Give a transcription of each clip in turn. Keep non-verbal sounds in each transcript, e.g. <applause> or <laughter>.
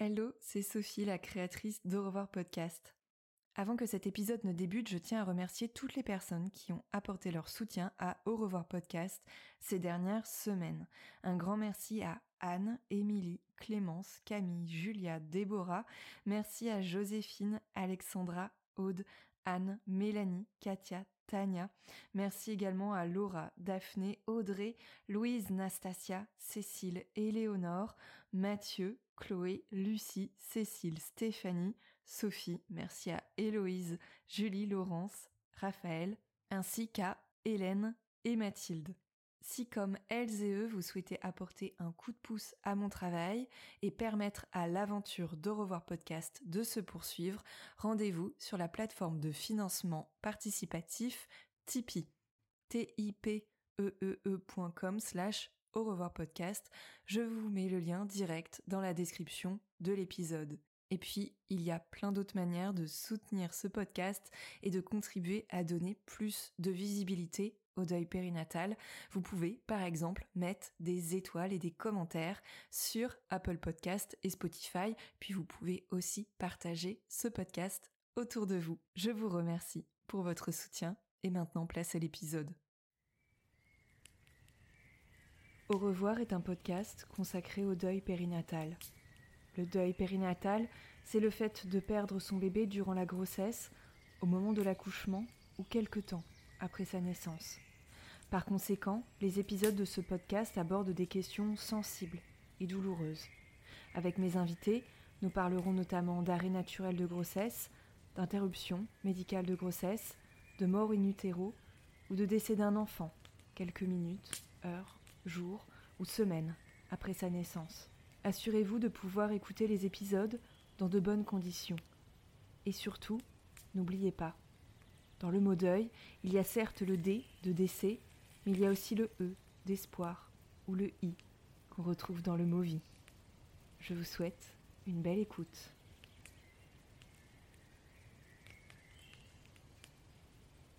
Hello, c'est Sophie, la créatrice d'Au revoir podcast. Avant que cet épisode ne débute, je tiens à remercier toutes les personnes qui ont apporté leur soutien à Au revoir podcast ces dernières semaines. Un grand merci à Anne, Émilie, Clémence, Camille, Julia, Déborah. Merci à Joséphine, Alexandra, Aude, Anne, Mélanie, Katia, Tania. Merci également à Laura, Daphné, Audrey, Louise, Nastasia, Cécile, Éléonore, Mathieu, Chloé, Lucie, Cécile, Stéphanie, Sophie. Merci à Héloïse, Julie, Laurence, Raphaël, ainsi qu'à Hélène et Mathilde. Si comme elles et eux, vous souhaitez apporter un coup de pouce à mon travail et permettre à l'aventure d'Au revoir podcast de se poursuivre, rendez-vous sur la plateforme de financement participatif Tipeee. T-I-P-E-E-E.com slash au revoir podcast. Je vous mets le lien direct dans la description de l'épisode. Et puis, il y a plein d'autres manières de soutenir ce podcast et de contribuer à donner plus de visibilité au deuil périnatal, vous pouvez par exemple mettre des étoiles et des commentaires sur Apple Podcast et Spotify, puis vous pouvez aussi partager ce podcast autour de vous. Je vous remercie pour votre soutien et maintenant place à l'épisode. Au revoir est un podcast consacré au deuil périnatal. Le deuil périnatal, c'est le fait de perdre son bébé durant la grossesse, au moment de l'accouchement ou quelque temps après sa naissance. Par conséquent, les épisodes de ce podcast abordent des questions sensibles et douloureuses. Avec mes invités, nous parlerons notamment d'arrêt naturel de grossesse, d'interruption médicale de grossesse, de mort in utero ou de décès d'un enfant, quelques minutes, heures, jours ou semaines après sa naissance. Assurez-vous de pouvoir écouter les épisodes dans de bonnes conditions. Et surtout, n'oubliez pas, dans le mot deuil, il y a certes le D de décès, mais il y a aussi le E d'espoir ou le I qu'on retrouve dans le mot vie. Je vous souhaite une belle écoute.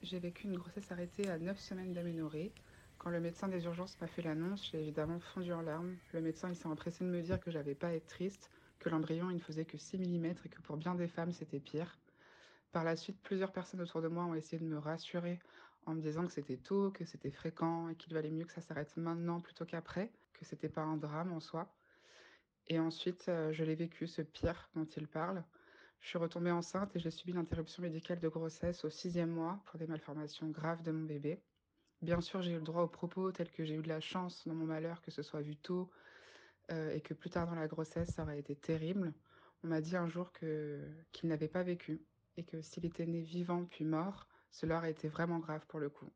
J'ai vécu une grossesse arrêtée à 9 semaines d'aménorrhée. Quand le médecin des urgences m'a fait l'annonce, j'ai évidemment fondu en larmes. Le médecin il s'est empressé de me dire que j'avais pas à être triste, que l'embryon ne faisait que 6 mm et que pour bien des femmes c'était pire. Par la suite, plusieurs personnes autour de moi ont essayé de me rassurer en me disant que c'était tôt, que c'était fréquent et qu'il valait mieux que ça s'arrête maintenant plutôt qu'après, que c'était pas un drame en soi. Et ensuite, euh, je l'ai vécu, ce pire dont il parle. Je suis retombée enceinte et j'ai subi l'interruption médicale de grossesse au sixième mois pour des malformations graves de mon bébé. Bien sûr, j'ai eu le droit aux propos tels que j'ai eu de la chance dans mon malheur que ce soit vu tôt euh, et que plus tard dans la grossesse, ça aurait été terrible. On m'a dit un jour que qu'il n'avait pas vécu et que s'il était né vivant puis mort, cela aurait été vraiment grave pour le coup.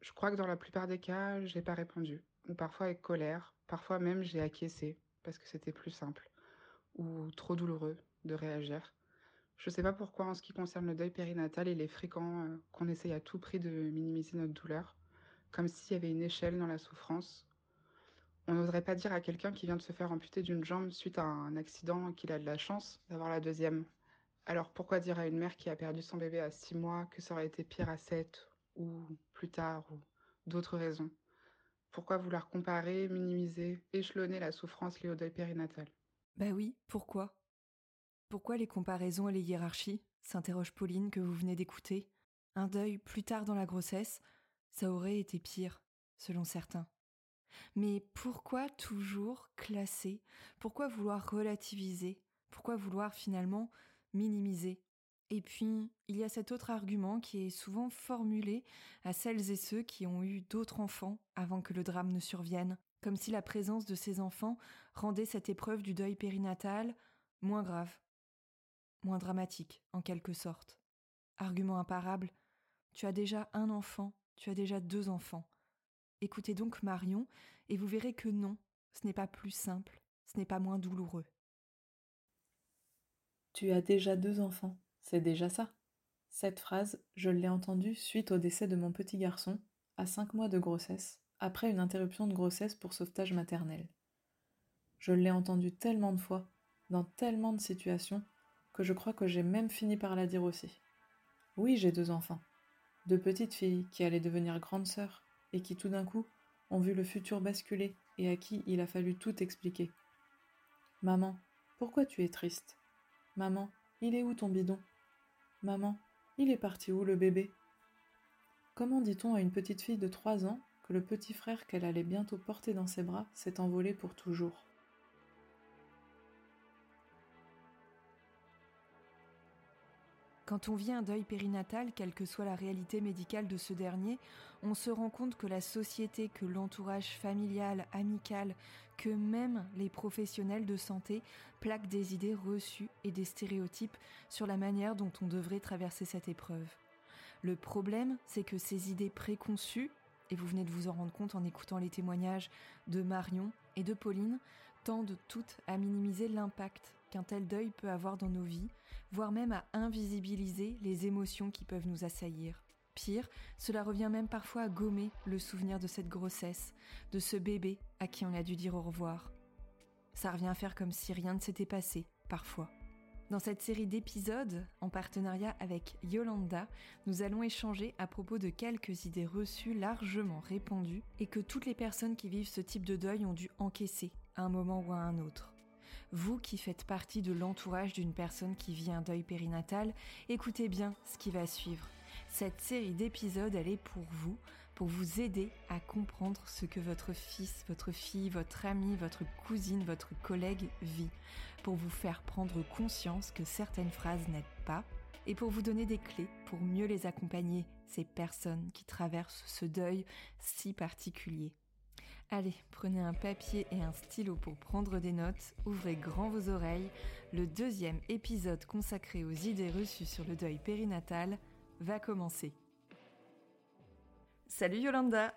Je crois que dans la plupart des cas, j'ai pas répondu, ou parfois avec colère, parfois même j'ai acquiescé parce que c'était plus simple ou trop douloureux de réagir. Je sais pas pourquoi en ce qui concerne le deuil périnatal, il est fréquent euh, qu'on essaye à tout prix de minimiser notre douleur, comme s'il y avait une échelle dans la souffrance. On n'oserait pas dire à quelqu'un qui vient de se faire amputer d'une jambe suite à un accident qu'il a de la chance d'avoir la deuxième, alors pourquoi dire à une mère qui a perdu son bébé à 6 mois que ça aurait été pire à 7 ou plus tard ou d'autres raisons? Pourquoi vouloir comparer, minimiser, échelonner la souffrance liée au deuil périnatal? Bah oui, pourquoi? Pourquoi les comparaisons et les hiérarchies? s'interroge Pauline que vous venez d'écouter. Un deuil plus tard dans la grossesse, ça aurait été pire, selon certains. Mais pourquoi toujours classer? Pourquoi vouloir relativiser? Pourquoi vouloir finalement minimiser? Et puis, il y a cet autre argument qui est souvent formulé à celles et ceux qui ont eu d'autres enfants avant que le drame ne survienne, comme si la présence de ces enfants rendait cette épreuve du deuil périnatal moins grave, moins dramatique, en quelque sorte. Argument imparable, tu as déjà un enfant, tu as déjà deux enfants. Écoutez donc Marion, et vous verrez que non, ce n'est pas plus simple, ce n'est pas moins douloureux. Tu as déjà deux enfants, c'est déjà ça. Cette phrase, je l'ai entendue suite au décès de mon petit garçon, à cinq mois de grossesse, après une interruption de grossesse pour sauvetage maternel. Je l'ai entendue tellement de fois, dans tellement de situations, que je crois que j'ai même fini par la dire aussi. Oui, j'ai deux enfants, deux petites filles qui allaient devenir grandes sœurs, et qui tout d'un coup ont vu le futur basculer et à qui il a fallu tout expliquer. Maman, pourquoi tu es triste? Maman, il est où ton bidon? Maman, il est parti où le bébé? Comment dit-on à une petite fille de trois ans que le petit frère qu'elle allait bientôt porter dans ses bras s'est envolé pour toujours? Quand on vit un deuil périnatal, quelle que soit la réalité médicale de ce dernier, on se rend compte que la société, que l'entourage familial, amical, que même les professionnels de santé plaquent des idées reçues et des stéréotypes sur la manière dont on devrait traverser cette épreuve. Le problème, c'est que ces idées préconçues, et vous venez de vous en rendre compte en écoutant les témoignages de Marion et de Pauline, tendent toutes à minimiser l'impact qu'un tel deuil peut avoir dans nos vies, voire même à invisibiliser les émotions qui peuvent nous assaillir. Pire, cela revient même parfois à gommer le souvenir de cette grossesse, de ce bébé à qui on a dû dire au revoir. Ça revient à faire comme si rien ne s'était passé, parfois. Dans cette série d'épisodes, en partenariat avec Yolanda, nous allons échanger à propos de quelques idées reçues largement répandues et que toutes les personnes qui vivent ce type de deuil ont dû encaisser à un moment ou à un autre. Vous qui faites partie de l'entourage d'une personne qui vit un deuil périnatal, écoutez bien ce qui va suivre. Cette série d'épisodes, elle est pour vous, pour vous aider à comprendre ce que votre fils, votre fille, votre ami, votre cousine, votre collègue vit, pour vous faire prendre conscience que certaines phrases n'aident pas, et pour vous donner des clés pour mieux les accompagner, ces personnes qui traversent ce deuil si particulier. Allez, prenez un papier et un stylo pour prendre des notes, ouvrez grand vos oreilles. Le deuxième épisode consacré aux idées reçues sur le deuil périnatal va commencer. Salut Yolanda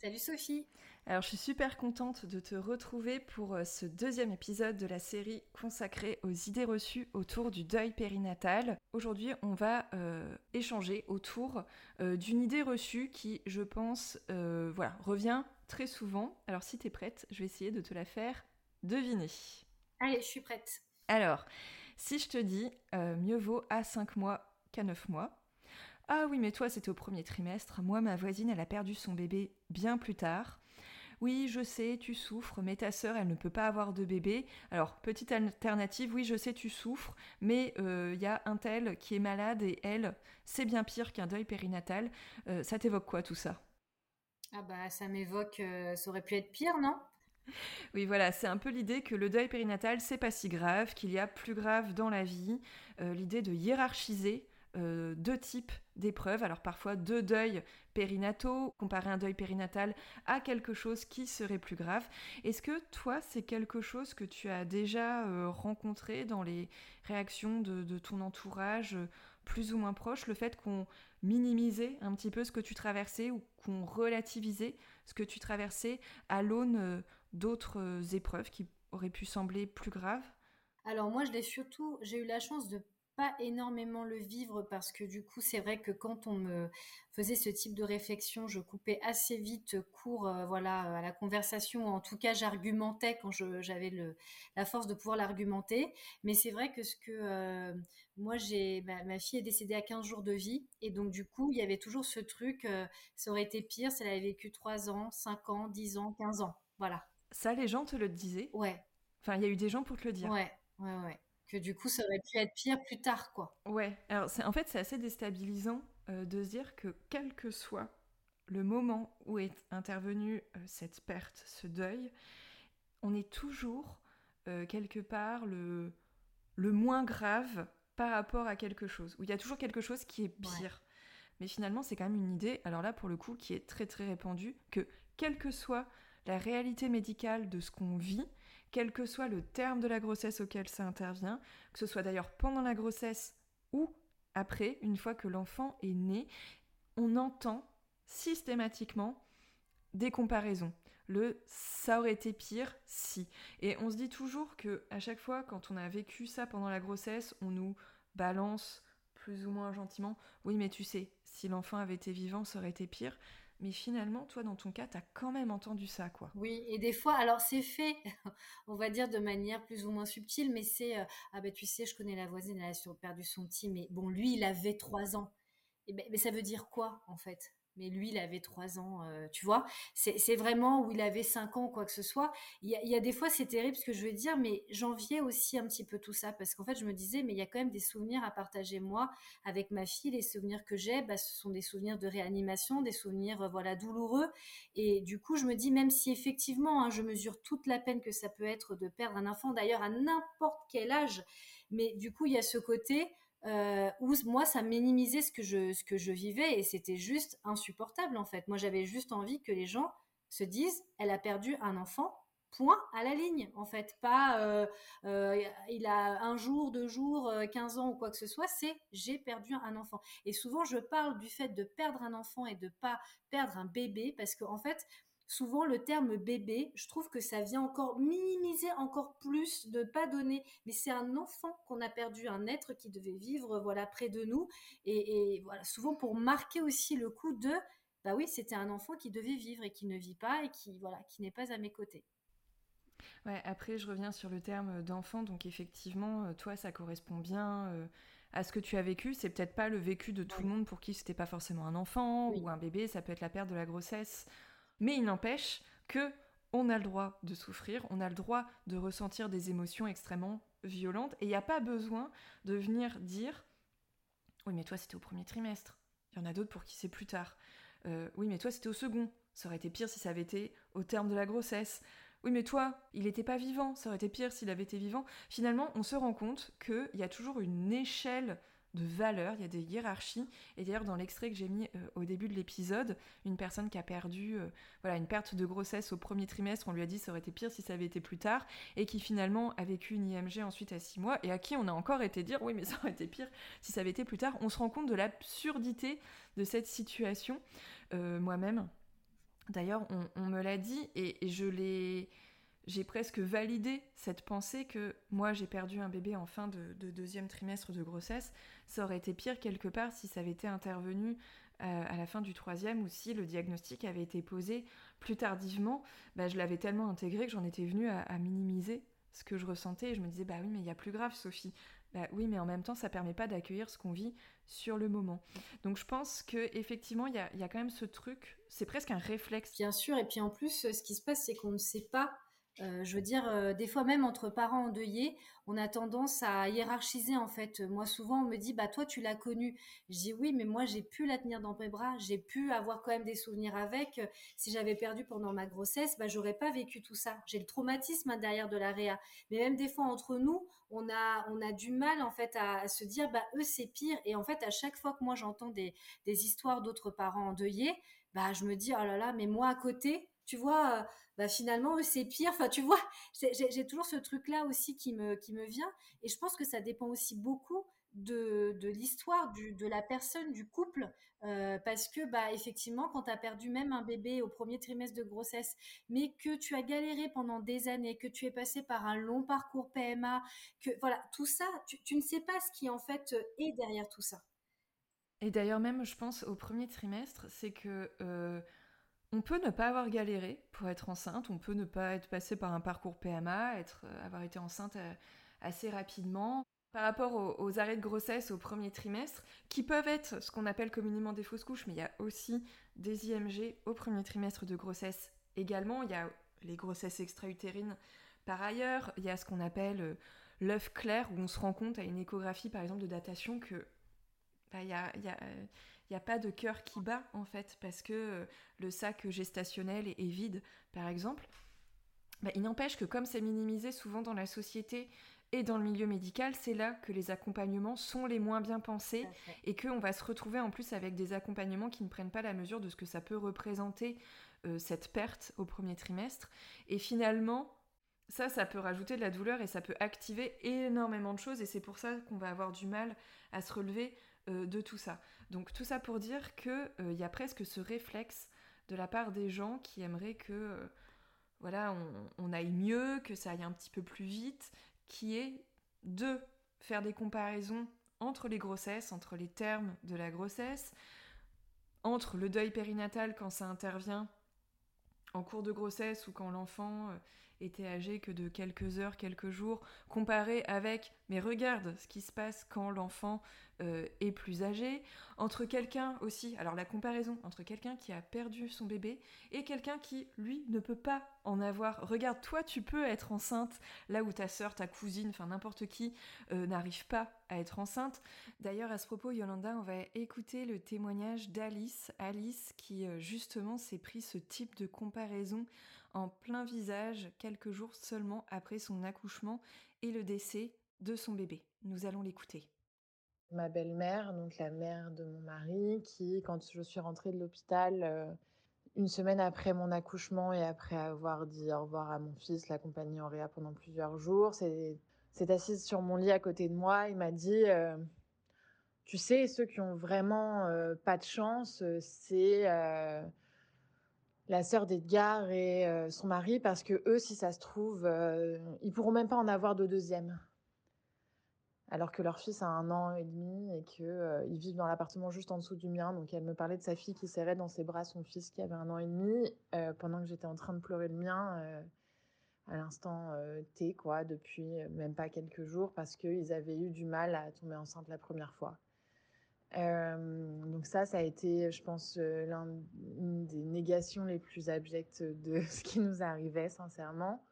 Salut Sophie Alors je suis super contente de te retrouver pour euh, ce deuxième épisode de la série consacrée aux idées reçues autour du deuil périnatal. Aujourd'hui on va euh, échanger autour euh, d'une idée reçue qui je pense voilà, revient très souvent. Alors si tu es prête, je vais essayer de te la faire deviner. Allez, je suis prête. Alors, si je te dis euh, mieux vaut à 5 mois qu'à 9 mois. Ah oui, mais toi c'était au premier trimestre. Moi, ma voisine, elle a perdu son bébé bien plus tard. Oui, je sais, tu souffres, mais ta sœur, elle ne peut pas avoir de bébé. Alors, petite alternative, oui, je sais, tu souffres, mais il euh, y a un tel qui est malade et elle, c'est bien pire qu'un deuil périnatal. Euh, ça t'évoque quoi tout ça? Ah bah ça m'évoque, euh, ça aurait pu être pire, non? Oui, voilà, c'est un peu l'idée que le deuil périnatal, c'est pas si grave, qu'il y a plus grave dans la vie. Euh, l'idée de hiérarchiser euh, deux types d'épreuves. Alors parfois deux deuils périnataux, comparer un deuil périnatal à quelque chose qui serait plus grave. Est-ce que toi, c'est quelque chose que tu as déjà rencontré dans les réactions de, de ton entourage plus ou moins proche, le fait qu'on minimisait un petit peu ce que tu traversais ou qu'on relativisait ce que tu traversais à l'aune euh, d'autres euh, épreuves qui auraient pu sembler plus graves? Alors moi, je l'ai surtout, j'ai eu la chance de pas énormément le vivre parce que du coup, c'est vrai que quand on me faisait ce type de réflexion, je coupais assez vite court euh, voilà, à la conversation. En tout cas, j'argumentais quand j'avais la force de pouvoir l'argumenter. Mais c'est vrai que ce que euh, moi, j'ai ma, fille est décédée à 15 jours de vie. Et donc, du coup, il y avait toujours ce truc, euh, ça aurait été pire si elle avait vécu 3 ans, 5 ans, 10 ans, 15 ans. Voilà. Ça, les gens te le disaient? Ouais. Enfin, il y a eu des gens pour te le dire? Ouais, ouais, ouais que du coup ça aurait pu être pire plus tard quoi. Ouais, alors en fait c'est assez déstabilisant euh, de se dire que quel que soit le moment où est intervenue euh, cette perte, ce deuil, on est toujours euh, quelque part le, le moins grave par rapport à quelque chose, où il y a toujours quelque chose qui est pire. Mais finalement c'est quand même une idée, alors là pour le coup qui est très très répandue, que quelle que soit la réalité médicale de ce qu'on vit, quel que soit le terme de la grossesse auquel ça intervient, que ce soit d'ailleurs pendant la grossesse ou après, une fois que l'enfant est né, on entend systématiquement des comparaisons. le ça aurait été pire si. Et on se dit toujours que à chaque fois quand on a vécu ça pendant la grossesse, on nous balance plus ou moins gentiment, oui mais tu sais, si l'enfant avait été vivant, ça aurait été pire. Mais finalement, toi, dans ton cas, t'as quand même entendu ça, quoi. Oui, et des fois, alors c'est fait, <laughs> on va dire de manière plus ou moins subtile, mais c'est euh, ah ben tu sais, je connais la voisine, elle a perdu son petit, mais bon, lui, il avait trois ans. Ben, mais ça veut dire quoi, en fait? Mais lui, il avait trois ans, euh, tu vois? C'est vraiment où il avait cinq ans, quoi que ce soit. Il y a, des fois, c'est terrible ce que je veux dire, mais j'enviais aussi un petit peu tout ça parce qu'en fait, je me disais, mais il y a quand même des souvenirs à partager moi avec ma fille. Les souvenirs que j'ai, bah, ce sont des souvenirs de réanimation, des souvenirs, euh, voilà, douloureux. Et du coup, je me dis, même si effectivement, hein, je mesure toute la peine que ça peut être de perdre un enfant, d'ailleurs à n'importe quel âge, mais du coup, il y a ce côté euh, où moi ça minimisait ce que je ce que je vivais et c'était juste insupportable en fait. Moi j'avais juste envie que les gens se disent elle a perdu un enfant point à la ligne en fait pas euh, euh, il a un jour deux jours 15 ans ou quoi que ce soit c'est j'ai perdu un enfant et souvent je parle du fait de perdre un enfant et de pas perdre un bébé parce qu'en en fait souvent le terme bébé, je trouve que ça vient encore minimiser encore plus, de pas donner. Mais c'est un enfant qu'on a perdu, un être qui devait vivre voilà près de nous, et, voilà souvent pour marquer aussi le coup de bah oui c'était un enfant qui devait vivre et qui ne vit pas et qui voilà qui n'est pas à mes côtés. Ouais, après je reviens sur le terme d'enfant, donc effectivement euh, toi ça correspond bien. Euh, à ce que tu as vécu, c'est peut-être pas le vécu de tout le monde pour qui c'était pas forcément un enfant ou un bébé, ça peut être la perte de la grossesse, mais il n'empêche que on a le droit de souffrir, on a le droit de ressentir des émotions extrêmement violentes, et il n'y a pas besoin de venir dire Oui, mais toi c'était au premier trimestre, il y en a d'autres pour qui c'est plus tard. Euh, oui, mais toi c'était au second, ça aurait été pire si ça avait été au terme de la grossesse. Oui, mais toi, il n'était pas vivant, ça aurait été pire s'il avait été vivant. Finalement, on se rend compte qu'il y a toujours une échelle de valeurs, il y a des hiérarchies. Et d'ailleurs, dans l'extrait que j'ai mis euh, au début de l'épisode, une personne qui a perdu euh, voilà, une perte de grossesse au premier trimestre, on lui a dit ça aurait été pire si ça avait été plus tard, et qui finalement a vécu une IMG ensuite à six mois, et à qui on a encore été dire oui, mais ça aurait été pire si ça avait été plus tard. On se rend compte de l'absurdité de cette situation. Euh, moi-même, d'ailleurs, on, me l'a dit, et je l'ai j'ai presque validé cette pensée que moi j'ai perdu un bébé en fin de, deuxième trimestre de grossesse. Ça aurait été pire quelque part si ça avait été intervenu euh, à la fin du troisième ou si le diagnostic avait été posé plus tardivement. Bah, je l'avais tellement intégré que j'en étais venue à, minimiser ce que je ressentais et je me disais bah oui mais il y a plus grave Sophie. Bah oui mais en même temps ça permet pas d'accueillir ce qu'on vit sur le moment. Donc je pense que effectivement il y a, y a quand même ce truc, c'est presque un réflexe. Bien sûr et puis en plus ce qui se passe c'est qu'on ne sait pas euh, je veux dire, euh, des fois même entre parents endeuillés, on a tendance à hiérarchiser en fait. Moi souvent on me dit, bah toi tu l'as connu. Je dis oui, mais moi j'ai pu la tenir dans mes bras, j'ai pu avoir quand même des souvenirs avec. Si j'avais perdu pendant ma grossesse, bah j'aurais pas vécu tout ça. J'ai le traumatisme hein, derrière de la réa. Mais même des fois entre nous, on a on a du mal en fait à, se dire, bah eux c'est pire. Et en fait à chaque fois que moi j'entends des des histoires d'autres parents endeuillés, bah je me dis oh là là, mais moi à côté tu vois, bah finalement, c'est pire. Enfin, tu vois, <laughs> j'ai toujours ce truc-là aussi qui me, vient. Et je pense que ça dépend aussi beaucoup de, de l'histoire de la personne, du couple. Parce que, bah, effectivement, quand tu as perdu même un bébé au premier trimestre de grossesse, mais que tu as galéré pendant des années, que tu es passé par un long parcours PMA, que voilà, tout ça, tu, ne sais pas ce qui en fait est derrière tout ça. Et d'ailleurs, même, je pense, au premier trimestre, c'est que. On peut ne pas avoir galéré pour être enceinte, on peut ne pas être passé par un parcours PMA, être, euh, avoir été enceinte euh, assez rapidement. Par rapport aux, arrêts de grossesse au premier trimestre, qui peuvent être ce qu'on appelle communément des fausses couches, mais il y a aussi des IMG au premier trimestre de grossesse également. Il y a les grossesses extra-utérines par ailleurs. Il y a ce qu'on appelle euh, l'œuf clair, où on se rend compte à une échographie par exemple de datation que bah, il y il n'y a pas de cœur qui bat en fait, parce que euh, le sac gestationnel est, vide, par exemple. Bah, il n'empêche que comme c'est minimisé souvent dans la société et dans le milieu médical, c'est là que les accompagnements sont les moins bien pensés et qu'on va se retrouver en plus avec des accompagnements qui ne prennent pas la mesure de ce que ça peut représenter euh, cette perte au premier trimestre. Et finalement, ça, ça peut rajouter de la douleur et ça peut activer énormément de choses et c'est pour ça qu'on va avoir du mal à se relever euh, de tout ça. Donc tout ça pour dire qu'il euh, y a presque ce réflexe de la part des gens qui aimeraient que euh, voilà, on, aille mieux, que ça aille un petit peu plus vite, qui est de faire des comparaisons entre les grossesses, entre les termes de la grossesse, entre le deuil périnatal quand ça intervient en cours de grossesse ou quand l'enfant était âgé que de quelques heures, quelques jours, comparé avec mais regarde ce qui se passe quand l'enfant euh, est plus âgé, entre quelqu'un aussi, alors la comparaison entre quelqu'un qui a perdu son bébé et quelqu'un qui, lui, ne peut pas en avoir. Regarde, toi, tu peux être enceinte là où ta soeur, ta cousine, enfin n'importe qui euh, n'arrive pas à être enceinte. D'ailleurs, à ce propos, Yolanda, on va écouter le témoignage d'Alice. Alice qui, euh, justement, s'est pris ce type de comparaison en plein visage quelques jours seulement après son accouchement et le décès de son bébé. Nous allons l'écouter. Ma belle-mère, donc la mère de mon mari, qui, quand je suis rentrée de l'hôpital, euh, une semaine après mon accouchement et après avoir dit au revoir à mon fils, l'accompagné en réa pendant plusieurs jours, s'est assise sur mon lit à côté de moi. Il m'a dit euh, Tu sais, ceux qui ont vraiment euh, pas de chance, c'est la sœur d'Edgar et son mari, parce que eux, si ça se trouve, ils pourront même pas en avoir de deuxième alors que leur fils a un an et demi et qu'ils euh, vivent dans l'appartement juste en dessous du mien. Donc elle me parlait de sa fille qui serrait dans ses bras son fils qui avait un an et demi, euh, pendant que j'étais en train de pleurer le mien euh, à l'instant T, quoi, depuis même pas quelques jours, parce qu'ils avaient eu du mal à tomber enceinte la première fois. Donc ça, ça a été, je pense, l'une des négations les plus abjectes de <laughs> ce qui nous arrivait, sincèrement.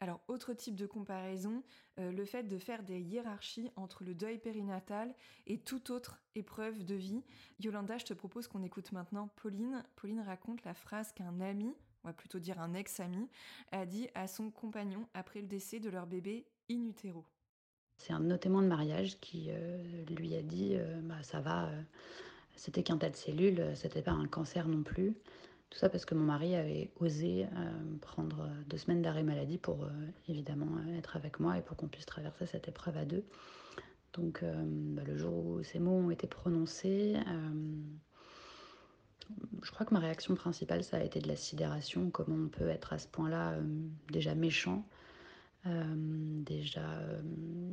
Alors, autre type de comparaison, euh, le fait de faire des hiérarchies entre le deuil périnatal et toute autre épreuve de vie. Yolanda, je te propose qu'on écoute maintenant Pauline. Pauline raconte la phrase qu'un ami, on va plutôt dire un ex-ami, a dit à son compagnon après le décès de leur bébé in utero. C'est un de de mariage qui euh, lui a dit euh, bah, ça va, c'était qu'un tas de cellules, c'était pas un cancer non plus. Tout ça parce que mon mari avait osé euh, prendre deux semaines d'arrêt maladie pour euh, évidemment euh, être avec moi et pour qu'on puisse traverser cette épreuve à deux. Donc bah, le jour où ces mots ont été prononcés, je crois que ma réaction principale, ça a été de la sidération. Comment on peut être à ce point-là déjà méchant déjà,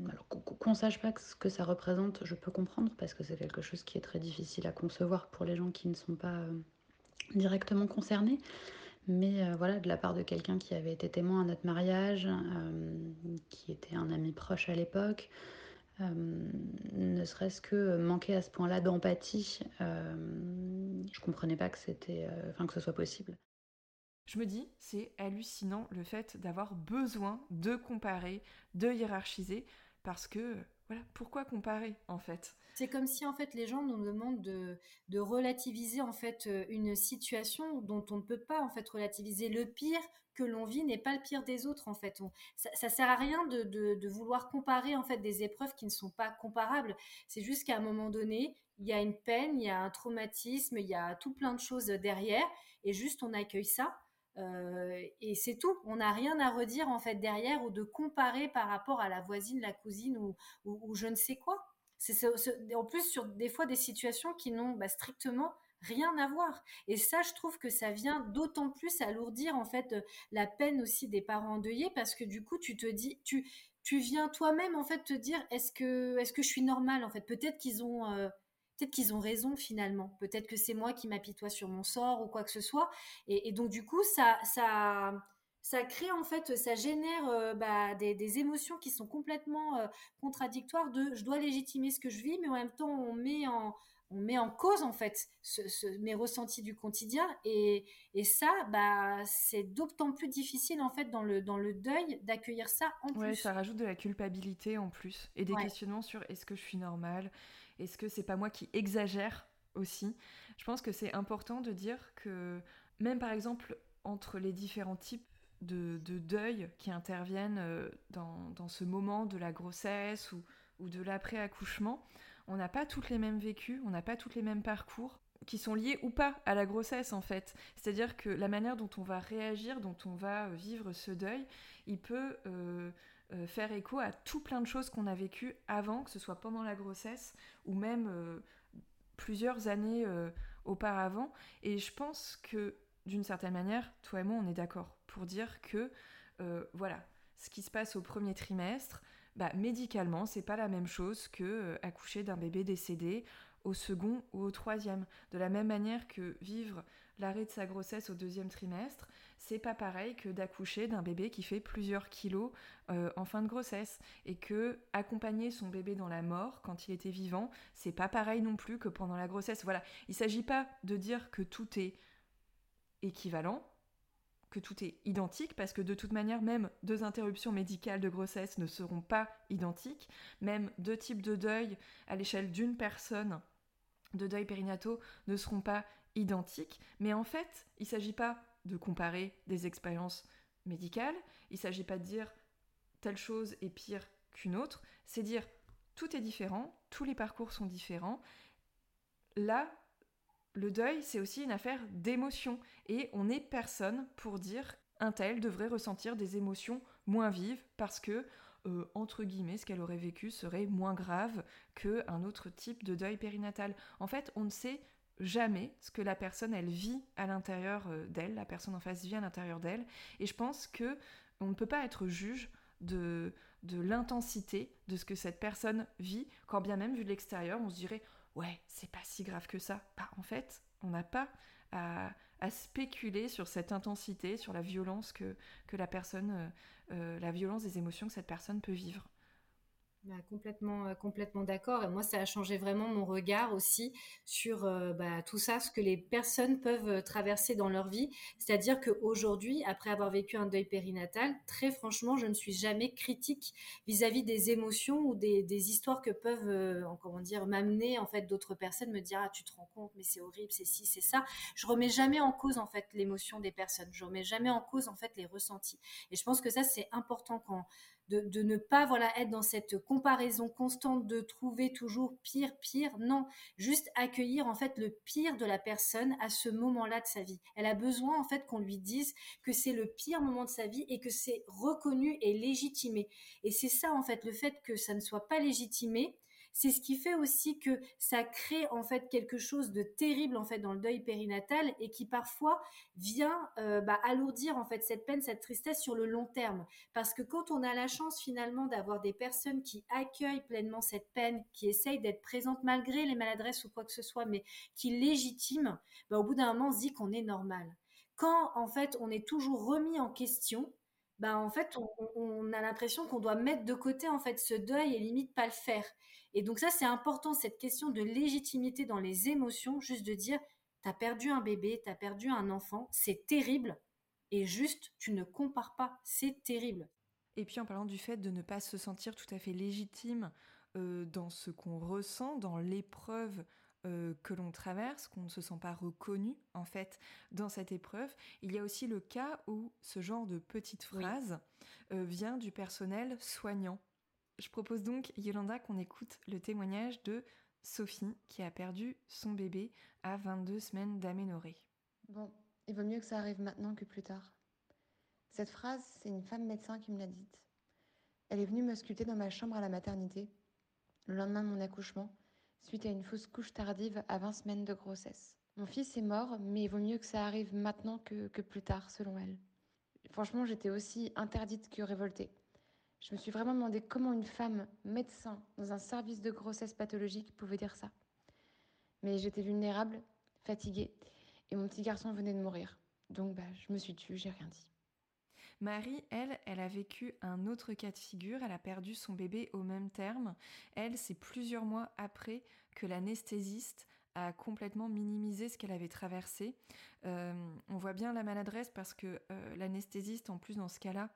alors qu'on ne sache pas ce que ça représente, je peux comprendre parce que c'est quelque chose qui est très difficile à concevoir pour les gens qui ne sont pas directement concernés. Mais euh, voilà, de la part de quelqu'un qui avait été témoin à notre mariage, euh, qui était un ami proche à l'époque, euh, ne serait-ce que manquer à ce point-là d'empathie, je comprenais pas que c'était, enfin que ce soit possible. Je me dis, c'est hallucinant le fait d'avoir besoin de comparer, de hiérarchiser, parce que voilà, pourquoi comparer en fait? C'est comme si en fait les gens nous demandent de, relativiser en fait euh, une situation dont on ne peut pas en fait relativiser. Le pire que l'on vit n'est pas le pire des autres en fait. ça, sert à rien de, de, de, vouloir comparer en fait des épreuves qui ne sont pas comparables. C'est juste qu'à un moment donné, il y a une peine, il y a un traumatisme, il y a tout plein de choses derrière et juste on accueille ça euh, et c'est tout. On n'a rien à redire en fait derrière ou de comparer par rapport à la voisine, la cousine ou, je ne sais quoi. C'est en plus sur des fois des situations qui n'ont bah, strictement rien à voir. Et ça, je trouve que ça vient d'autant plus alourdir en fait la peine aussi des parents endeuillés parce que du coup, tu te dis, tu tu viens toi-même en fait te dire est-ce que est-ce que je suis normale en fait? Peut-être qu'ils ont euh, peut-être qu'ils ont raison finalement. Peut-être que c'est moi qui m'apitoie sur mon sort ou quoi que ce soit. Et, donc du coup, ça, ça, ça crée en fait, ça génère euh, bah, des, émotions qui sont complètement euh, contradictoires. De, je dois légitimer ce que je vis, mais en même temps, on met en on met en cause en fait mes ressentis du quotidien et, et ça bah c'est d'autant plus difficile en fait dans le dans le deuil d'accueillir ça en plus. ça rajoute de la culpabilité en plus et des questionnements sur est-ce que je suis normale? Est-ce que c'est pas moi qui exagère aussi? Je pense que c'est important de dire que même par exemple entre les différents types de, deuil qui interviennent euh, dans, ce moment de la grossesse ou, de l'après-accouchement, on n'a pas toutes les mêmes vécus, on n'a pas tous les mêmes parcours qui sont liés ou pas à la grossesse en fait. C'est-à-dire que la manière dont on va réagir, dont on va vivre ce deuil, il peut euh, euh, faire écho à tout plein de choses qu'on a vécues avant, que ce soit pendant la grossesse ou même euh, plusieurs années euh, auparavant. Et je pense que d'une certaine manière, toi et moi, on est d'accord pour dire que, voilà, ce qui se passe au premier trimestre, bah, médicalement, c'est pas la même chose que accoucher d'un bébé décédé au second ou au troisième. De la même manière que vivre l'arrêt de sa grossesse au deuxième trimestre, c'est pas pareil que d'accoucher d'un bébé qui fait plusieurs kilos euh, en fin de grossesse. Et que accompagner son bébé dans la mort quand il était vivant, c'est pas pareil non plus que pendant la grossesse. Voilà, il s'agit pas de dire que tout est équivalent, que tout est identique, parce que de toute manière, même deux interruptions médicales de grossesse ne seront pas identiques, même deux types de deuil à l'échelle d'une personne de deuil périnataux ne seront pas identiques, mais en fait, il ne s'agit pas de comparer des expériences médicales, il ne s'agit pas de dire telle chose est pire qu'une autre, c'est dire tout est différent, tous les parcours sont différents. Là, le deuil, c'est aussi une affaire d'émotion. Et on n'est personne pour dire un tel devrait ressentir des émotions moins vives parce que, euh, entre guillemets, ce qu'elle aurait vécu serait moins grave qu'un autre type de deuil périnatal. En fait, on ne sait jamais ce que la personne, elle vit à l'intérieur euh, d'elle, la personne en face vit à l'intérieur d'elle. Et je pense que on ne peut pas être juge de, l'intensité de ce que cette personne vit, quand bien même vu de l'extérieur, on se dirait ouais, c'est pas si grave que ça. Bah, en fait, on n'a pas à, spéculer sur cette intensité, sur la violence que, que la personne, euh, euh, la violence des émotions que cette personne peut vivre. Bah, complètement, euh, complètement d'accord. Et moi, ça a changé vraiment mon regard aussi sur euh, bah, tout ça, ce que les personnes peuvent euh, traverser dans leur vie. C'est-à-dire qu'aujourd'hui, après avoir vécu un deuil périnatal, très franchement, je ne suis jamais critique vis-à-vis des émotions ou des, histoires que peuvent, comment dire, m'amener en fait d'autres personnes, me dire ah tu te rends compte, mais c'est horrible, c'est ci, c'est ça. Je remets jamais en cause en fait l'émotion des personnes. Je remets jamais en cause en fait les ressentis. Et je pense que ça c'est important quand de, ne pas voilà être dans cette comparaison constante de trouver toujours pire, pire. Non, juste accueillir en fait le pire de la personne à ce moment-là de sa vie. Elle a besoin en fait qu'on lui dise que c'est le pire moment de sa vie et que c'est reconnu et légitimé. Et c'est ça en fait le fait que ça ne soit pas légitimé c'est ce qui fait aussi que ça crée en fait quelque chose de terrible en fait dans le deuil périnatal et qui parfois vient euh, bah, alourdir en fait cette peine, cette tristesse sur le long terme. Parce que quand on a la chance finalement d'avoir des personnes qui accueillent pleinement cette peine, qui essayent d'être présentes malgré les maladresses ou quoi que ce soit, mais qui légitiment, bah, au bout d'un moment on se dit qu'on est normal. Quand en fait on est toujours remis en question, bah en fait on, on a l'impression qu'on doit mettre de côté en fait ce deuil et limite pas le faire. Et donc ça, c'est important, cette question de légitimité dans les émotions, juste de dire, t'as perdu un bébé, t'as perdu un enfant, c'est terrible. Et juste, tu ne compares pas, c'est terrible. Et puis en parlant du fait de ne pas se sentir tout à fait légitime euh, dans ce qu'on ressent, dans l'épreuve euh, que l'on traverse, qu'on ne se sent pas reconnu en fait dans cette épreuve, il y a aussi le cas où ce genre de petite phrase euh, vient du personnel soignant. Je propose donc, Yolanda, qu'on écoute le témoignage de Sophie, qui a perdu son bébé à 22 semaines d'aménorrhée. Bon, il vaut mieux que ça arrive maintenant que plus tard. Cette phrase, c'est une femme médecin qui me l'a dite. Elle est venue me sculpter dans ma chambre à la maternité, le lendemain de mon accouchement, suite à une fausse couche tardive à 20 semaines de grossesse. Mon fils est mort, mais il vaut mieux que ça arrive maintenant que, que plus tard, selon elle. Franchement, j'étais aussi interdite que révoltée. Je me suis vraiment demandé comment une femme médecin dans un service de grossesse pathologique pouvait dire ça. Mais j'étais vulnérable, fatiguée, et mon petit garçon venait de mourir. Donc bah, je me suis tue, j'ai rien dit. Marie, elle, elle a vécu un autre cas de figure, elle a perdu son bébé au même terme. Elle, c'est plusieurs mois après que l'anesthésiste a complètement minimisé ce qu'elle avait traversé. Euh, on voit bien la maladresse parce que euh, l'anesthésiste, en plus dans ce cas-là,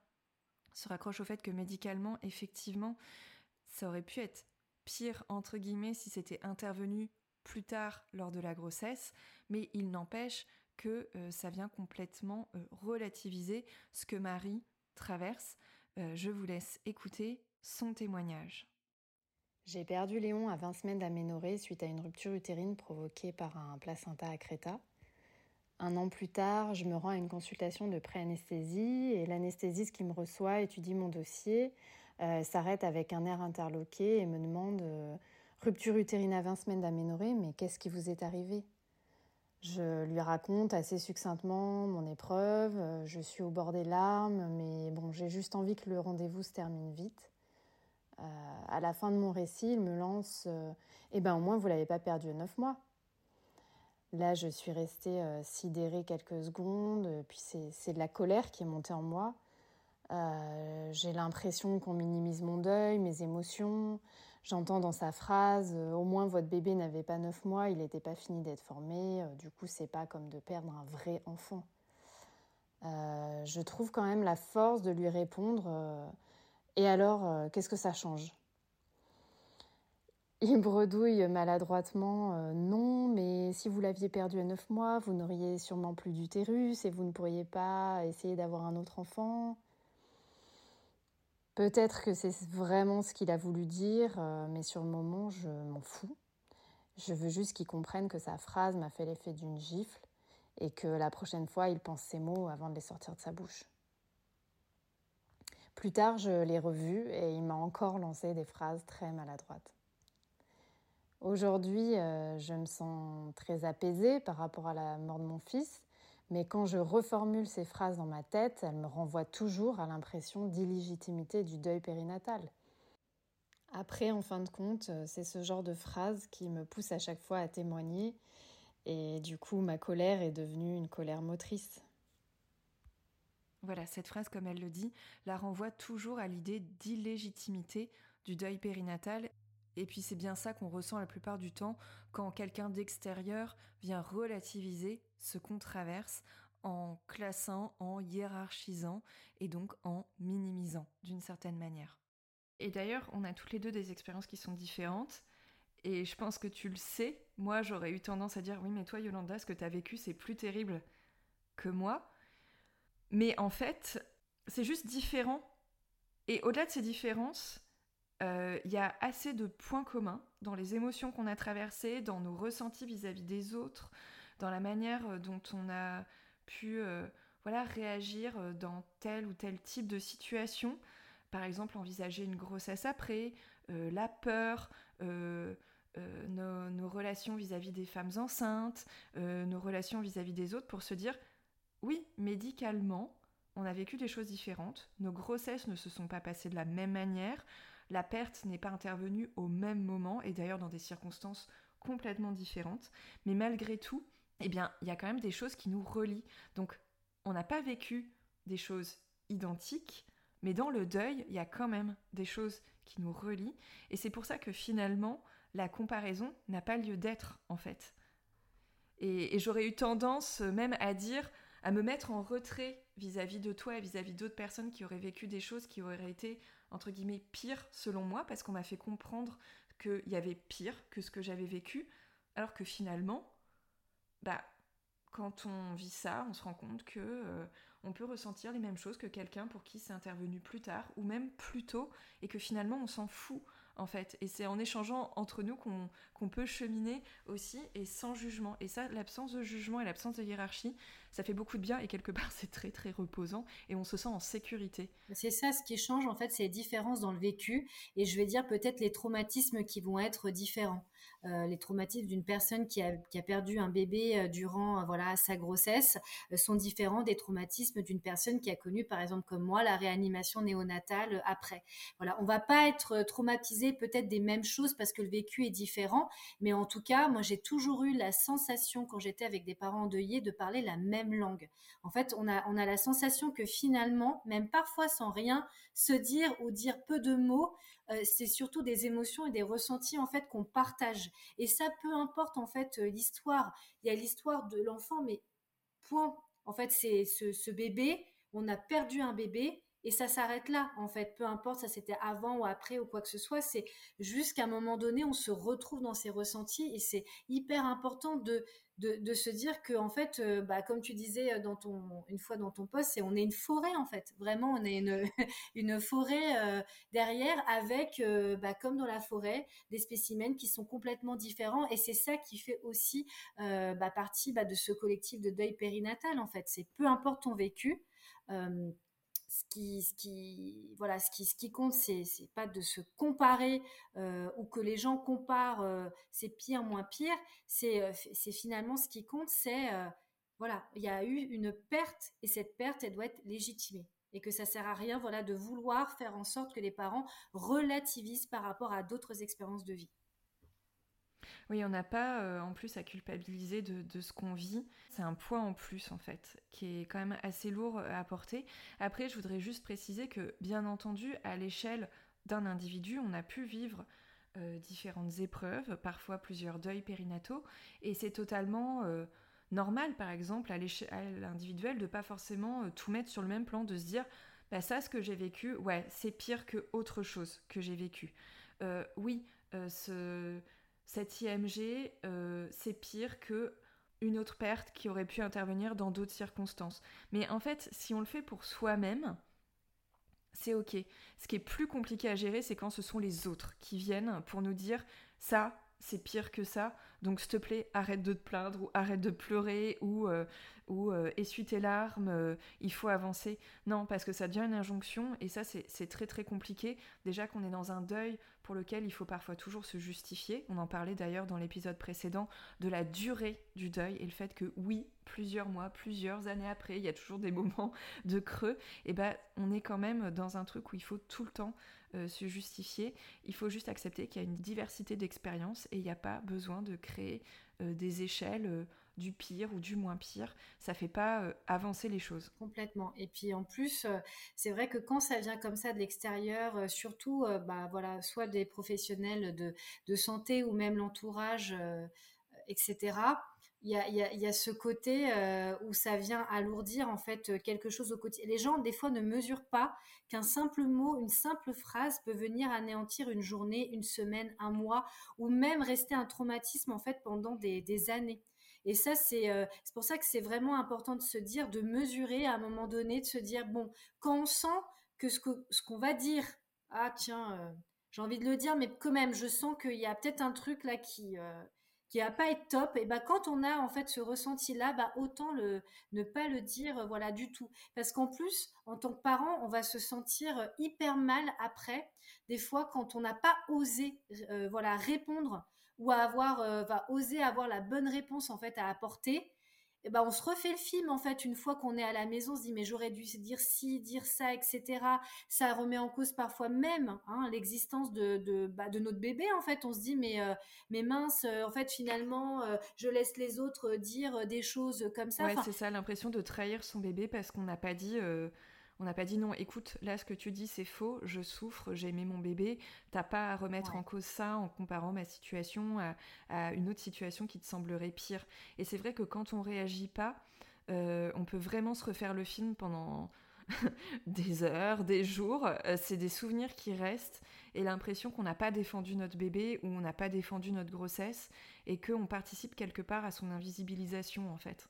se raccroche au fait que médicalement, effectivement, ça aurait pu être pire, entre guillemets, si c'était intervenu plus tard lors de la grossesse, mais il n'empêche que euh, ça vient complètement euh, relativiser ce que Marie traverse. Euh, je vous laisse écouter son témoignage. J'ai perdu Léon à 20 semaines d'aménorrhée suite à une rupture utérine provoquée par un placenta accreta. Un an plus tard, je me rends à une consultation de pré-anesthésie et l'anesthésiste qui me reçoit étudie mon dossier, euh, s'arrête avec un air interloqué et me demande euh, Rupture utérine à 20 semaines d'aménorrhée, mais qu'est-ce qui vous est arrivé? Je lui raconte assez succinctement mon épreuve, je suis au bord des larmes, mais bon, j'ai juste envie que le rendez-vous se termine vite. Euh, à la fin de mon récit, il me lance euh, Eh ben au moins, vous l'avez pas perdu à neuf mois. Là, je suis restée euh, sidérée quelques secondes, puis c'est de la colère qui est montée en moi. J'ai l'impression qu'on minimise mon deuil, mes émotions. J'entends dans sa phrase Au moins, votre bébé n'avait pas neuf mois, il n'était pas fini d'être formé. du coup, c'est pas comme de perdre un vrai enfant. je trouve quand même la force de lui répondre et alors, euh, qu'est-ce que ça change? Il bredouille maladroitement euh, Non, mais si vous l'aviez perdu à neuf mois, vous n'auriez sûrement plus d'utérus et vous ne pourriez pas essayer d'avoir un autre enfant. Peut-être que c'est vraiment ce qu'il a voulu dire, euh, mais sur le moment, je m'en fous. Je veux juste qu'il comprenne que sa phrase m'a fait l'effet d'une gifle et que la prochaine fois, il pense ses mots avant de les sortir de sa bouche. Plus tard, je l'ai revu et il m'a encore lancé des phrases très maladroites. Aujourd'hui, euh, je me sens très apaisée par rapport à la mort de mon fils, mais quand je reformule ces phrases dans ma tête, elles me renvoient toujours à l'impression d'illégitimité du deuil périnatal. Après, en fin de compte, euh, c'est ce genre de phrases qui me pousse à chaque fois à témoigner, et du coup, ma colère est devenue une colère motrice. Voilà, cette phrase, comme elle le dit, la renvoie toujours à l'idée d'illégitimité du deuil périnatal. Et puis c'est bien ça qu'on ressent la plupart du temps quand quelqu'un d'extérieur vient relativiser ce qu'on traverse en classant, en hiérarchisant et donc en minimisant d'une certaine manière. Et d'ailleurs, on a toutes les deux des expériences qui sont différentes. Et je pense que tu le sais, moi j'aurais eu tendance à dire oui mais toi Yolanda, ce que tu as vécu c'est plus terrible que moi. Mais en fait, c'est juste différent. Et au-delà de ces différences, euh, il y a assez de points communs dans les émotions qu'on a traversées, dans nos ressentis vis-à-vis des autres, dans la manière euh, dont on a pu euh, voilà, réagir dans tel ou tel type de situation. Par exemple, envisager une grossesse après, la peur, nos, relations vis-à-vis des femmes enceintes, nos relations vis à -vis des autres, pour se dire oui, médicalement, on a vécu des choses différentes. Nos grossesses ne se sont pas passées de la même manière. La perte n'est pas intervenue au même moment et d'ailleurs dans des circonstances complètement différentes. Mais malgré tout, eh bien, il y a quand même des choses qui nous relient. Donc, on n'a pas vécu des choses identiques, mais dans le deuil, il y a quand même des choses qui nous relient. Et c'est pour ça que finalement, la comparaison n'a pas lieu d'être, en fait. Et, et j'aurais eu tendance même à dire, à me mettre en retrait vis-à-vis de toi et vis-à-vis d'autres personnes qui auraient vécu des choses qui auraient été, entre guillemets, pires selon moi, parce qu'on m'a fait comprendre qu'il y avait pire que ce que j'avais vécu, alors que finalement, bah, quand on vit ça, on se rend compte que euh, on peut ressentir les mêmes choses que quelqu'un pour qui c'est intervenu plus tard ou même plus tôt, et que finalement on s'en fout en fait. Et c'est en échangeant entre nous qu'on peut cheminer aussi et sans jugement. Et ça, l'absence de jugement et l'absence de hiérarchie, ça fait beaucoup de bien et quelque part <laughs> c'est très très reposant et on se sent en sécurité. C'est ça ce qui change en fait, c'est les différences dans le vécu et je vais dire peut-être les traumatismes qui vont être différents. Euh, les traumatismes d'une personne qui a, perdu un bébé euh, durant euh, voilà sa grossesse sont différents des traumatismes d'une personne qui a connu par exemple comme moi la réanimation néonatale après. Voilà, on va pas être traumatisé peut-être des mêmes choses parce que le vécu est différent, mais en tout cas, moi j'ai toujours eu la sensation quand j'étais avec des parents endeuillés de parler la même langue. En fait, on a on a la sensation que finalement, même parfois sans rien se dire ou dire peu de mots, euh, c'est surtout des émotions et des ressentis en fait qu'on partage. Et ça, peu importe en fait euh, l'histoire. Il y a l'histoire de l'enfant, mais point. En fait, c'est ce, bébé. On a perdu un bébé et ça s'arrête là en fait peu importe ça c'était avant ou après ou quoi que ce soit c'est jusqu'à un moment donné on se retrouve dans ces ressentis et c'est hyper important de de, se dire que en fait, euh, bah, comme tu disais euh, dans ton, une fois dans ton poste, c'est on est une forêt en fait. Vraiment, on est une, <laughs> une forêt euh, derrière avec, bah, comme dans la forêt, des spécimens qui sont complètement différents. Et c'est ça qui fait aussi bah, partie de ce collectif de deuil périnatal en fait. C'est peu importe ton vécu ce qui, ce voilà, ce qui, compte, c'est, pas de se comparer euh, ou que les gens comparent, euh, c'est pire, moins pire. C'est, euh, c'est finalement ce qui compte, c'est, voilà, il y a eu une perte et cette perte, doit être légitimée et que ça sert à rien, voilà, de vouloir faire en sorte que les parents relativisent par rapport à d'autres expériences de vie. Oui, on n'a pas euh, en plus à culpabiliser de, ce qu'on vit. C'est un poids en plus en fait, qui est quand même assez lourd à porter. Après, je voudrais juste préciser que, bien entendu, à l'échelle d'un individu, on a pu vivre euh, différentes épreuves, parfois plusieurs deuils périnataux, et c'est totalement euh, normal, par exemple, à l'échelle individuelle, de pas forcément tout mettre sur le même plan, de se dire, bah ça, ce que j'ai vécu, ouais, c'est pire que autre chose que j'ai vécu. oui, ce cette IMG, euh, c'est pire que une autre perte qui aurait pu intervenir dans d'autres circonstances. Mais en fait, si on le fait pour soi-même, c'est ok. Ce qui est plus compliqué à gérer, c'est quand ce sont les autres qui viennent pour nous dire ça, c'est pire que ça. Donc, s'il te plaît, arrête de te plaindre ou arrête de pleurer ou, euh, ou euh, essuie tes larmes, euh, il faut avancer. Non, parce que ça devient une injonction et ça, c'est très très compliqué. Déjà qu'on est dans un deuil pour lequel il faut parfois toujours se justifier. On en parlait d'ailleurs dans l'épisode précédent de la durée du deuil et le fait que oui, plusieurs mois, plusieurs années après, il y a toujours des <laughs> moments de creux. Et ben, on est quand même dans un truc où il faut tout le temps euh, se justifier. Il faut juste accepter qu'il y a une diversité d'expériences et il n'y a pas besoin de créer des échelles du pire ou du moins pire. Ça fait pas avancer les choses. Complètement. Et puis en plus, c'est vrai que quand ça vient comme ça de l'extérieur, surtout, bah voilà, soit des professionnels de, santé ou même l'entourage, etc il y a, ce côté euh, où ça vient alourdir en fait quelque chose au quotidien. Les gens des fois ne mesurent pas qu'un simple mot, une simple phrase peut venir anéantir une journée, une semaine, un mois, ou même rester un traumatisme en fait pendant des, années. Et ça, euh, c'est pour ça que c'est vraiment important de se dire, de mesurer à un moment donné, de se dire bon, quand on sent que ce qu'on va dire, ah tiens, euh, j'ai envie de le dire, mais quand même, je sens qu'il y a peut-être un truc là qui qui va pas être top, et ben quand on a en fait ce ressenti là, bah autant le ne pas le dire euh, voilà du tout, parce qu'en plus en tant que parent, on va se sentir euh, hyper mal après, des fois quand on n'a pas osé euh, voilà répondre ou à avoir va oser avoir la bonne réponse en fait à apporter, eh ben, on se refait le film en fait une fois qu'on est à la maison, on se dit mais j'aurais dû dire ci, dire ça, etc. Ça remet en cause parfois même hein, l'existence de, de, bah, de, notre bébé en fait. On se dit mais, euh, mais mince, euh, en fait finalement euh, je laisse les autres dire des choses comme ça. Ouais, c'est ça, l'impression de trahir son bébé parce qu'on n'a pas dit on n'a pas dit non, écoute, là ce que tu dis c'est faux, je souffre, j'ai aimé mon bébé, t'as pas à remettre en cause ça en comparant ma situation à, une autre situation qui te semblerait pire. Et c'est vrai que quand on réagit pas, euh, on peut vraiment se refaire le film pendant <laughs> des heures, des jours. Euh, c'est des souvenirs qui restent et l'impression qu'on n'a pas défendu notre bébé ou on n'a pas défendu notre grossesse et qu'on participe quelque part à son invisibilisation en fait.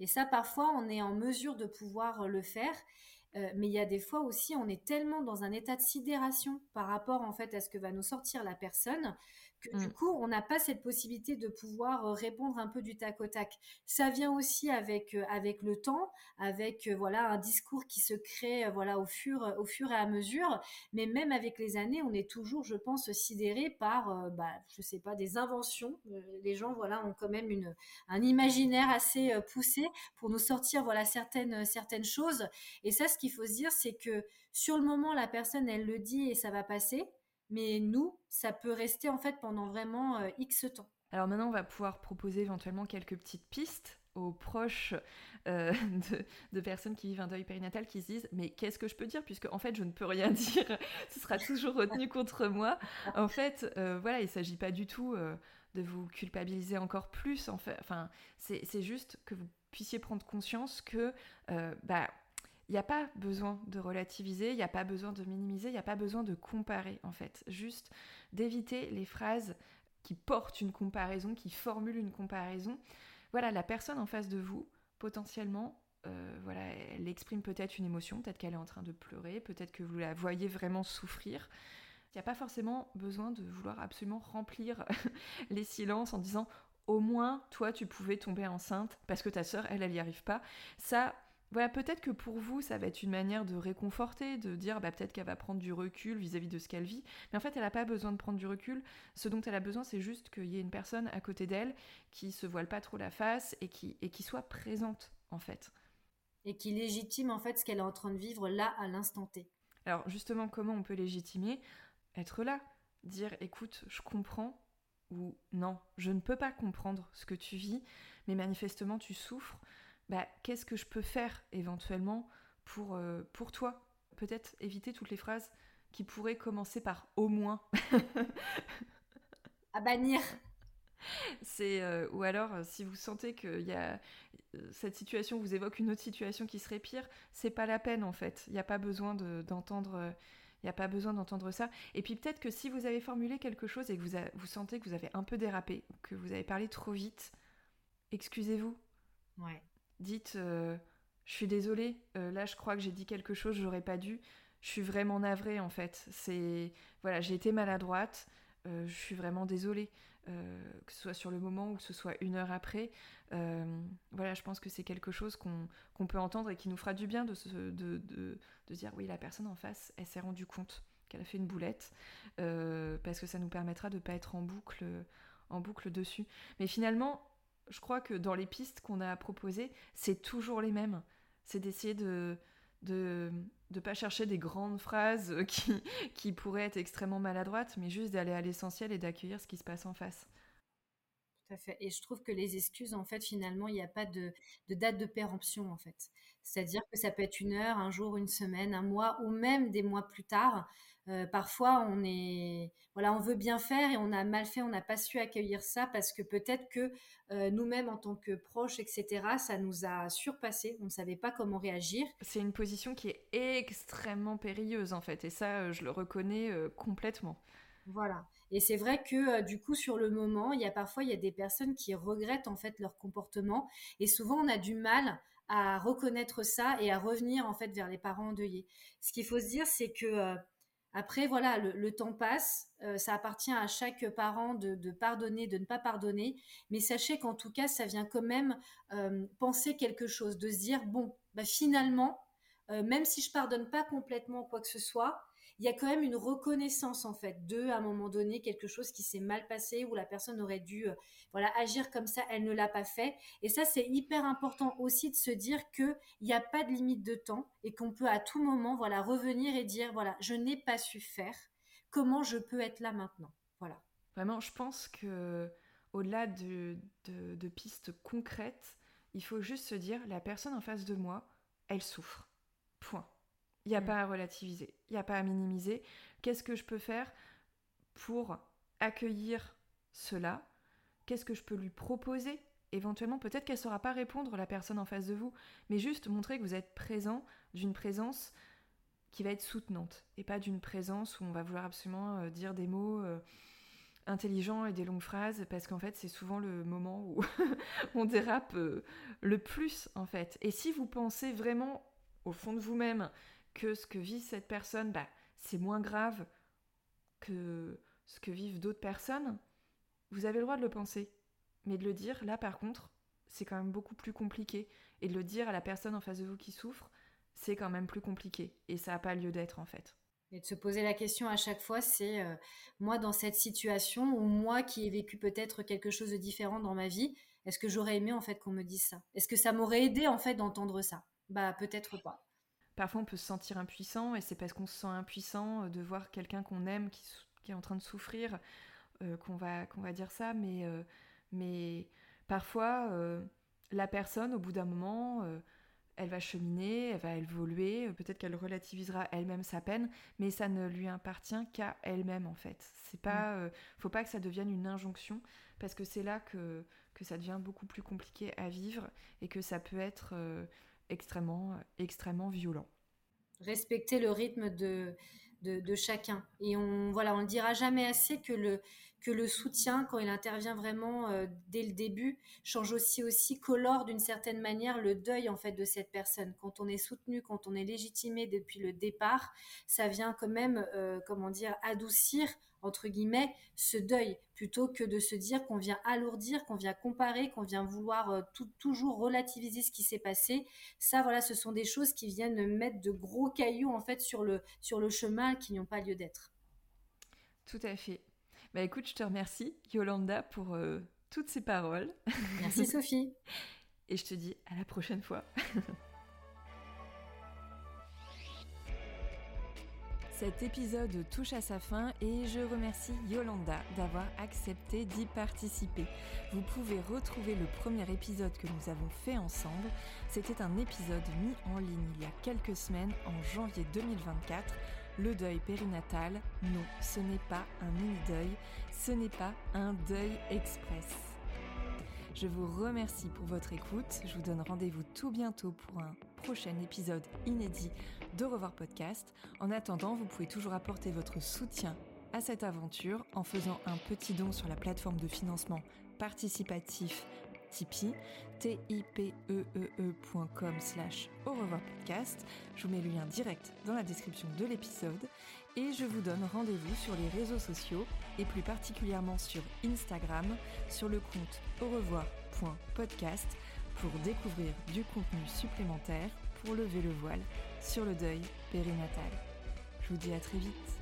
Et ça, parfois, on est en mesure de pouvoir le faire. Euh, mais il y a des fois aussi, on est tellement dans un état de sidération par rapport en fait à ce que va nous sortir la personne que du mm. coup, on n'a pas cette possibilité de pouvoir euh, répondre un peu du tac au tac. Ça vient aussi avec euh, avec le temps, avec voilà un discours qui se crée voilà au fur au fur et à mesure. Mais même avec les années, on est toujours, je pense, sidéré par bah je sais pas des inventions. les gens voilà ont quand même une un imaginaire assez poussé pour nous sortir voilà certaines certaines choses. Et ça, qu'il faut se dire, c'est que sur le moment, la personne, elle le dit et ça va passer. Mais nous, ça peut rester en fait pendant vraiment euh, X temps. Alors maintenant, on va pouvoir proposer éventuellement quelques petites pistes aux proches euh, <laughs> de, personnes qui vivent un deuil périnatal qui se disent mais qu'est-ce que je peux dire? Puisque en fait je ne peux rien <laughs> dire. Ce sera toujours retenu contre moi. En fait euh, voilà il s'agit pas du tout de vous culpabiliser encore plus. Enfin c'est juste que vous puissiez prendre conscience que bah il n'y a pas besoin de relativiser, il n'y a pas besoin de minimiser, il n'y a pas besoin de comparer en fait. Juste d'éviter les phrases qui portent une comparaison, qui formulent une comparaison. Voilà, la personne en face de vous, potentiellement, euh, voilà, elle exprime peut-être une émotion, peut-être qu'elle est en train de pleurer, peut-être que vous la voyez vraiment souffrir. Il n'y a pas forcément besoin de vouloir absolument remplir <laughs> les silences en disant au moins toi tu pouvais tomber enceinte parce que ta sœur elle elle n'y arrive pas. Ça voilà, peut-être que pour vous, ça va être une manière de réconforter, de dire bah, peut-être qu'elle va prendre du recul vis-à-vis de ce qu'elle vit. Mais en fait, elle n'a pas besoin de prendre du recul. Ce dont elle a besoin, c'est juste qu'il y ait une personne à côté d'elle qui se voile pas trop la face et qui, et qui soit présente, en fait. Et qui légitime, en fait, ce qu'elle est en train de vivre là, à l'instant T. Alors, justement, comment on peut légitimer? Être là. Dire écoute, je comprends, ou non, je ne peux pas comprendre ce que tu vis, mais manifestement tu souffres bah, qu'est-ce que je peux faire éventuellement pour, euh, pour toi? Peut-être éviter toutes les phrases qui pourraient commencer par au moins. <laughs> à bannir. C'est euh, ou alors euh, si vous sentez que y a cette situation vous évoque une autre situation qui serait pire, c'est pas la peine en fait. Il n'y a pas besoin d'entendre. il n'y a pas besoin d'entendre ça. Et puis peut-être que si vous avez formulé quelque chose et que vous, vous sentez que vous avez un peu dérapé, que vous avez parlé trop vite, excusez-vous. Ouais dites euh, je suis désolée, euh, là je crois que j'ai dit quelque chose, j'aurais pas dû. Je suis vraiment navrée en fait. C'est voilà, j'ai été maladroite. Euh, je suis vraiment désolée, que ce soit sur le moment ou que ce soit une heure après. voilà, je pense que c'est quelque chose qu'on peut entendre et qui nous fera du bien de, se, de, de, dire oui, la personne en face, elle s'est rendue compte qu'elle a fait une boulette, parce que ça nous permettra de ne pas être en boucle, en boucle dessus. Mais finalement, je crois que dans les pistes qu'on a proposées, c'est toujours les mêmes. C'est d'essayer de ne pas chercher des grandes phrases <laughs> qui, qui pourraient être extrêmement maladroites, mais juste d'aller à l'essentiel et d'accueillir ce qui se passe en face. Tout à fait. Et je trouve que les excuses, en fait, finalement, il n'y a pas de, de, date de péremption, en fait. C'est-à-dire que ça peut être une heure, un jour, une semaine, un mois, ou même des mois plus tard. Euh, parfois, on est, voilà, on veut bien faire et on a mal fait, on n'a pas su accueillir ça parce que peut-être que euh, nous-mêmes, en tant que proches, etc., ça nous a surpassé. On ne savait pas comment réagir. C'est une position qui est extrêmement périlleuse, en fait, et ça, euh, je le reconnais complètement. Voilà. Et c'est vrai que du coup, sur le moment, il y a parfois il y a des personnes qui regrettent en fait leur comportement, et souvent on a du mal à reconnaître ça et à revenir en fait vers les parents endeuillés. Ce qu'il faut se dire, c'est que après, voilà, le, temps passe, euh, ça appartient à chaque parent de, pardonner, de ne pas pardonner, mais sachez qu'en tout cas, ça vient quand même euh, penser quelque chose, de se dire, bon, bah, finalement, euh, même si je pardonne pas complètement quoi que ce soit, il y a quand même une reconnaissance en fait de à un moment donné quelque chose qui s'est mal passé où la personne aurait dû euh, voilà agir comme ça elle ne l'a pas fait. Et ça c'est hyper important aussi de se dire que il n'y a pas de limite de temps et qu'on peut à tout moment voilà revenir et dire voilà je n'ai pas su faire comment je peux être là maintenant? Voilà. Vraiment je pense que au-delà de, de pistes concrètes il faut juste se dire la personne en face de moi elle souffre. Point il n'y a mm. pas à relativiser, il n'y a pas à minimiser. Qu'est-ce que je peux faire pour accueillir cela? Qu'est-ce que je peux lui proposer? Éventuellement, peut-être qu'elle ne saura pas répondre, la personne en face de vous, mais juste montrer que vous êtes présent d'une présence qui va être soutenante et pas d'une présence où on va vouloir absolument euh, dire des mots euh, intelligents et des longues phrases parce qu'en fait c'est souvent le moment où <laughs> on dérape euh, le plus en fait. Et si vous pensez vraiment au fond de vous-même que ce que vit cette personne, bah, c'est moins grave que ce que vivent d'autres personnes, vous avez le droit de le penser. Mais de le dire, là par contre, c'est quand même beaucoup plus compliqué. Et de le dire à la personne en face de vous qui souffre, c'est quand même plus compliqué. Et ça n'a pas lieu d'être en fait. Et de se poser la question à chaque fois, c'est euh, moi dans cette situation, ou moi qui ai vécu peut-être quelque chose de différent dans ma vie, est-ce que j'aurais aimé en fait qu'on me dise ça? Est-ce que ça m'aurait aidé en fait d'entendre ça? Bah peut-être pas. Parfois, on peut se sentir impuissant, et c'est parce qu'on se sent impuissant euh, de voir quelqu'un qu'on aime qui, est en train de souffrir euh, qu'on va, qu'on va dire ça. Mais, euh, mais parfois, la personne, au bout d'un moment, elle va cheminer, elle va évoluer, peut-être qu'elle relativisera elle-même sa peine, mais ça ne lui appartient qu'à elle-même en fait. C'est pas, mm. faut pas que ça devienne une injonction, parce que c'est là que, que ça devient beaucoup plus compliqué à vivre et que ça peut être extrêmement, extrêmement violent. Respecter le rythme de, de, chacun. Et on voilà, on ne dira jamais assez que le, que le soutien, quand il intervient vraiment euh, dès le début, change aussi aussi colore d'une certaine manière le deuil en fait de cette personne. Quand on est soutenu, quand on est légitimé depuis le départ, ça vient quand même, euh, comment dire, adoucir entre guillemets ce deuil plutôt que de se dire qu'on vient alourdir, qu'on vient comparer, qu'on vient vouloir euh, toujours relativiser ce qui s'est passé. Ça, voilà, ce sont des choses qui viennent mettre de gros cailloux en fait sur le sur le chemin qui n'ont pas lieu d'être. Tout à fait. Bah écoute, je te remercie, Yolanda, pour euh, toutes ces paroles. Merci <laughs> Sophie. Et je te dis à la prochaine fois. <laughs> Cet épisode touche à sa fin et je remercie Yolanda d'avoir accepté d'y participer. Vous pouvez retrouver le premier épisode que nous avons fait ensemble. C'était un épisode mis en ligne il y a quelques semaines en janvier 2024 le deuil périnatal, non, ce n'est pas un mini-deuil, ce n'est pas un deuil express. Je vous remercie pour votre écoute. Je vous donne rendez-vous tout bientôt pour un prochain épisode inédit de Revoir Podcast. En attendant, vous pouvez toujours apporter votre soutien à cette aventure en faisant un petit don sur la plateforme de financement participatif Tipeee, tipeee.com slash au revoir podcast. Je vous mets le lien direct dans la description de l'épisode et je vous donne rendez-vous sur les réseaux sociaux et plus particulièrement sur Instagram sur le compte au revoir.podcast pour découvrir du contenu supplémentaire pour lever le voile sur le deuil périnatal. Je vous dis à très vite.